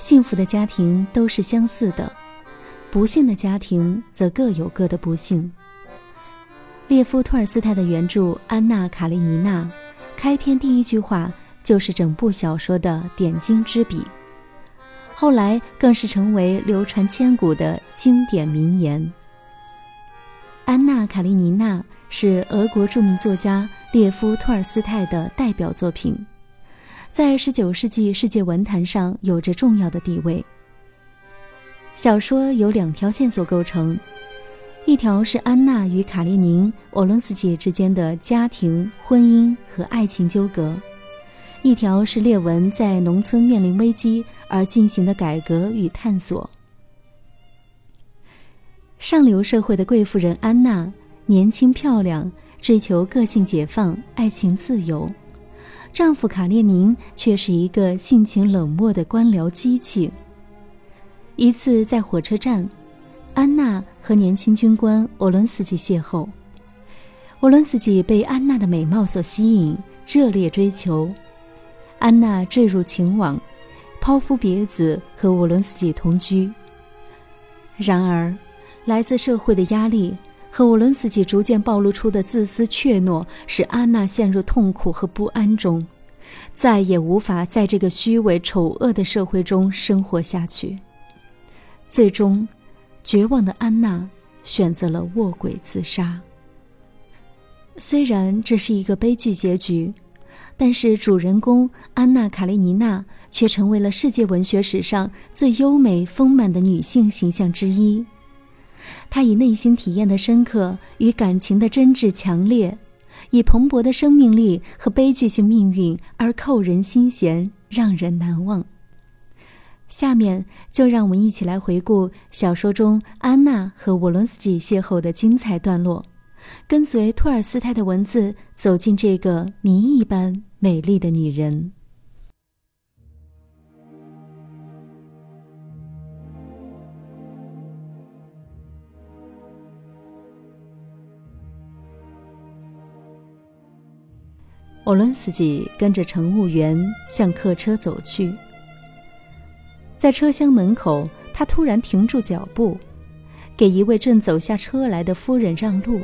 幸福的家庭都是相似的，不幸的家庭则各有各的不幸。列夫·托尔斯泰的原著《安娜·卡列尼娜》，开篇第一句话就是整部小说的点睛之笔，后来更是成为流传千古的经典名言。《安娜·卡列尼娜》是俄国著名作家列夫·托尔斯泰的代表作品，在19世纪世界文坛上有着重要的地位。小说由两条线索构成。一条是安娜与卡列宁·沃伦斯基之间的家庭、婚姻和爱情纠葛，一条是列文在农村面临危机而进行的改革与探索。上流社会的贵妇人安娜，年轻漂亮，追求个性解放、爱情自由；丈夫卡列宁却是一个性情冷漠的官僚机器。一次在火车站。安娜和年轻军官沃伦斯基邂逅，沃伦斯基被安娜的美貌所吸引，热烈追求。安娜坠入情网，抛夫别子和沃伦斯基同居。然而，来自社会的压力和沃伦斯基逐渐暴露出的自私怯懦，使安娜陷入痛苦和不安中，再也无法在这个虚伪丑恶的社会中生活下去。最终。绝望的安娜选择了卧轨自杀。虽然这是一个悲剧结局，但是主人公安娜·卡列尼娜却成为了世界文学史上最优美丰满的女性形象之一。她以内心体验的深刻与感情的真挚强烈，以蓬勃的生命力和悲剧性命运而扣人心弦，让人难忘。下面就让我们一起来回顾小说中安娜和沃伦斯基邂逅的精彩段落，跟随托尔斯泰的文字走进这个谜一般美丽的女人。沃伦斯基跟着乘务员向客车走去。在车厢门口，他突然停住脚步，给一位正走下车来的夫人让路。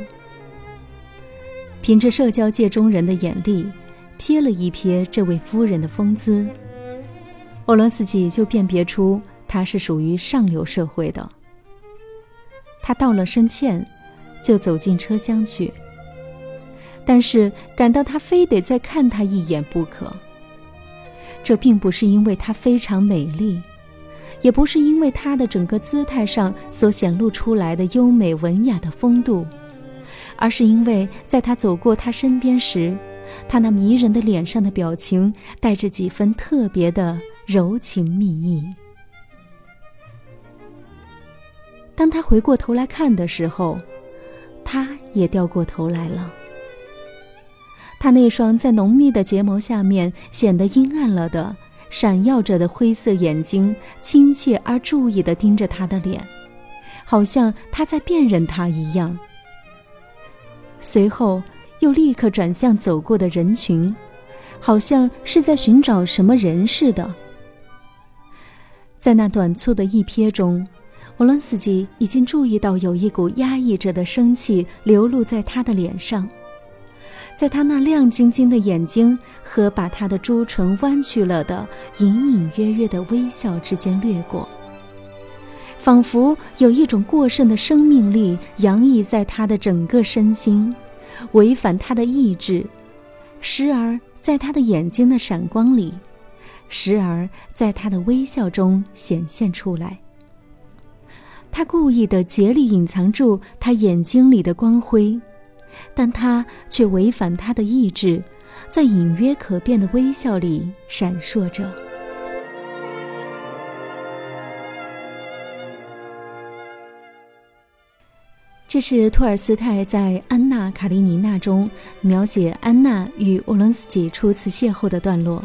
凭着社交界中人的眼力，瞥了一瞥这位夫人的风姿，沃伦斯基就辨别出她是属于上流社会的。他道了声歉，就走进车厢去。但是感到他非得再看她一眼不可。这并不是因为她非常美丽。也不是因为她的整个姿态上所显露出来的优美文雅的风度，而是因为在她走过他身边时，她那迷人的脸上的表情带着几分特别的柔情蜜意。当他回过头来看的时候，他也掉过头来了。他那双在浓密的睫毛下面显得阴暗了的。闪耀着的灰色眼睛，亲切而注意地盯着他的脸，好像他在辨认他一样。随后又立刻转向走过的人群，好像是在寻找什么人似的。在那短促的一瞥中，沃伦斯基已经注意到有一股压抑着的生气流露在他的脸上。在他那亮晶晶的眼睛和把他的朱唇弯曲了的隐隐约约的微笑之间掠过，仿佛有一种过剩的生命力洋溢在他的整个身心，违反他的意志，时而在他的眼睛的闪光里，时而在他的微笑中显现出来。他故意的竭力隐藏住他眼睛里的光辉。但他却违反他的意志，在隐约可辨的微笑里闪烁着。这是托尔斯泰在《安娜·卡列尼娜》中描写安娜与沃伦斯基初次邂逅的段落。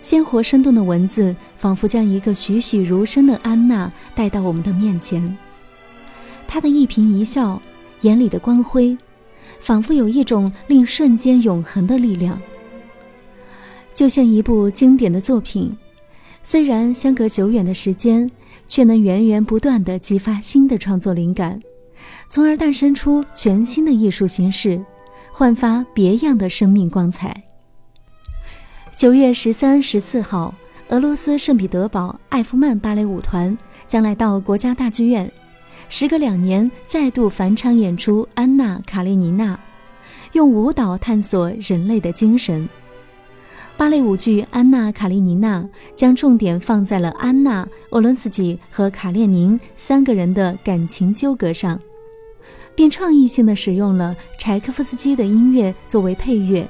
鲜活生动的文字，仿佛将一个栩栩如生的安娜带到我们的面前。她的一颦一笑，眼里的光辉。仿佛有一种令瞬间永恒的力量，就像一部经典的作品，虽然相隔久远的时间，却能源源不断地激发新的创作灵感，从而诞生出全新的艺术形式，焕发别样的生命光彩。九月十三、十四号，俄罗斯圣彼得堡艾夫曼芭蕾舞团将来到国家大剧院，时隔两年再度返场演出《安娜·卡列尼娜》，用舞蹈探索人类的精神。芭蕾舞剧《安娜·卡列尼娜》将重点放在了安娜·沃伦斯基和卡列宁三个人的感情纠葛上，并创意性地使用了柴可夫斯基的音乐作为配乐，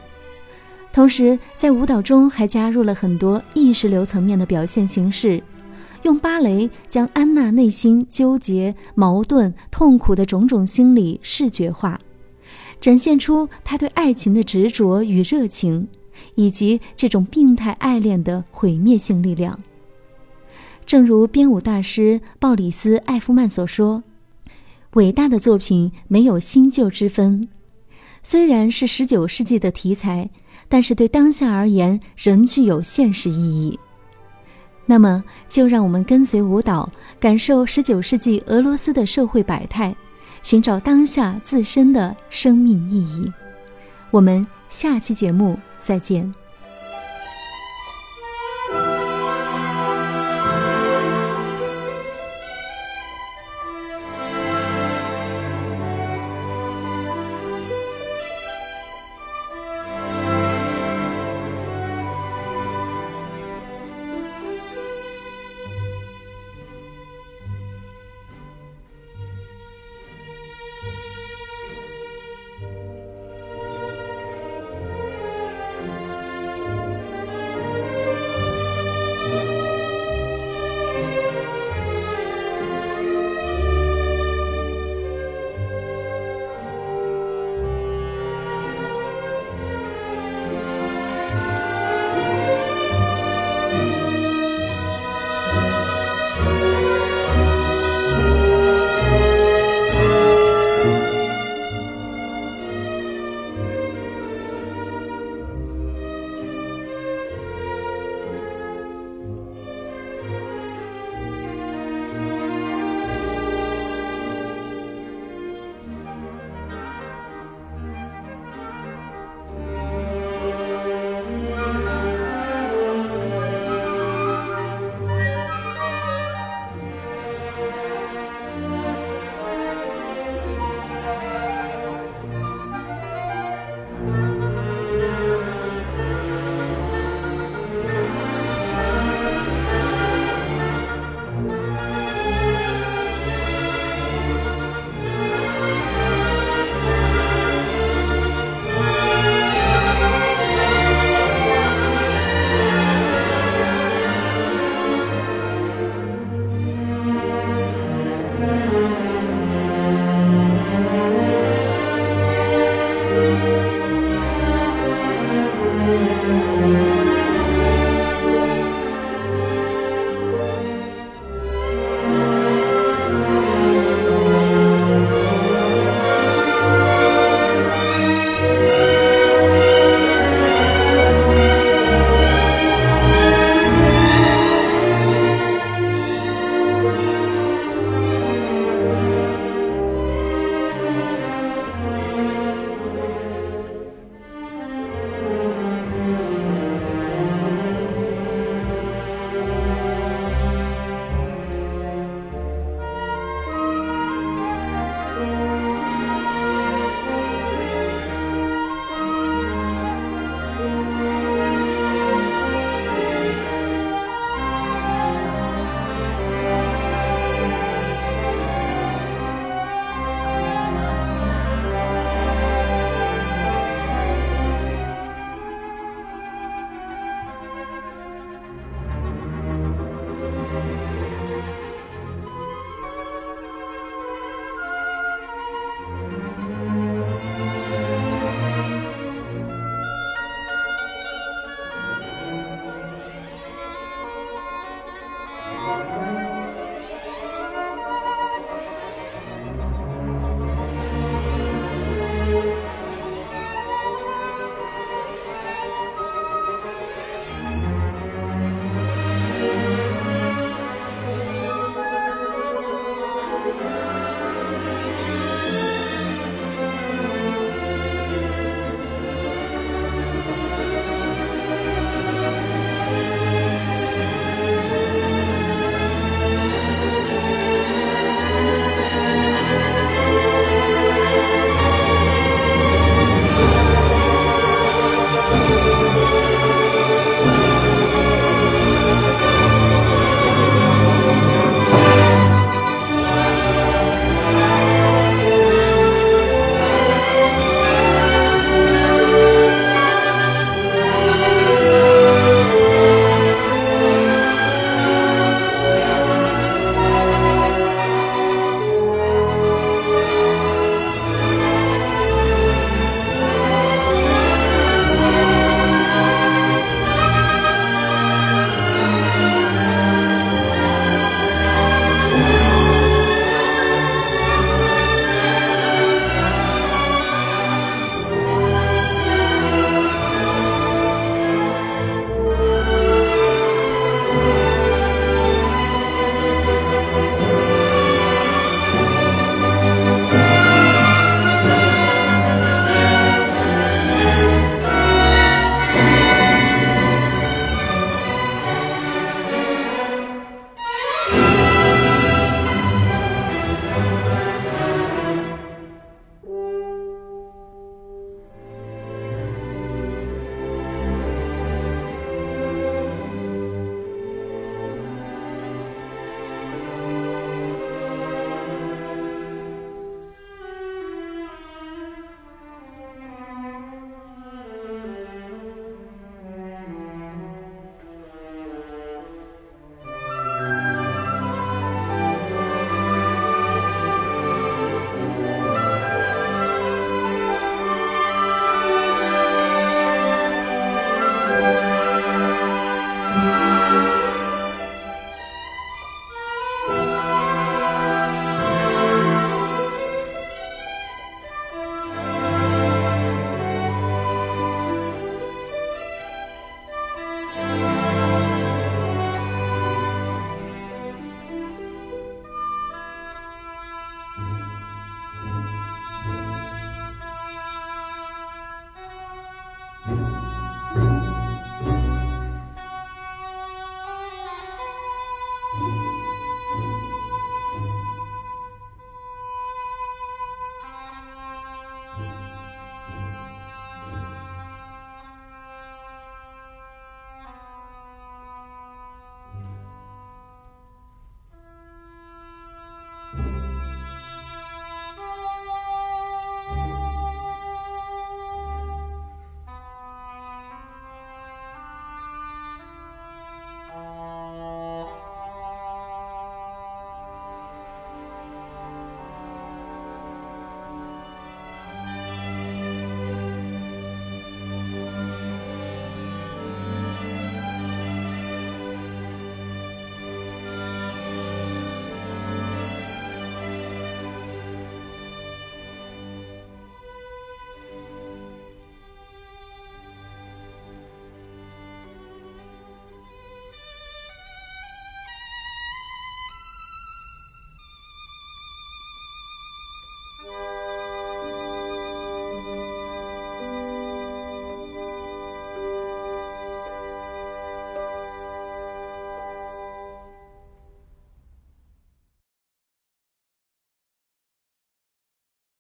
同时在舞蹈中还加入了很多意识流层面的表现形式，用芭蕾将安娜内心纠结、矛盾、痛苦的种种心理视觉化，展现出她对爱情的执着与热情。以及这种病态爱恋的毁灭性力量。正如编舞大师鲍里斯·艾夫曼所说：“伟大的作品没有新旧之分，虽然是十九世纪的题材，但是对当下而言仍具有现实意义。”那么，就让我们跟随舞蹈，感受十九世纪俄罗斯的社会百态，寻找当下自身的生命意义。我们下期节目。再见。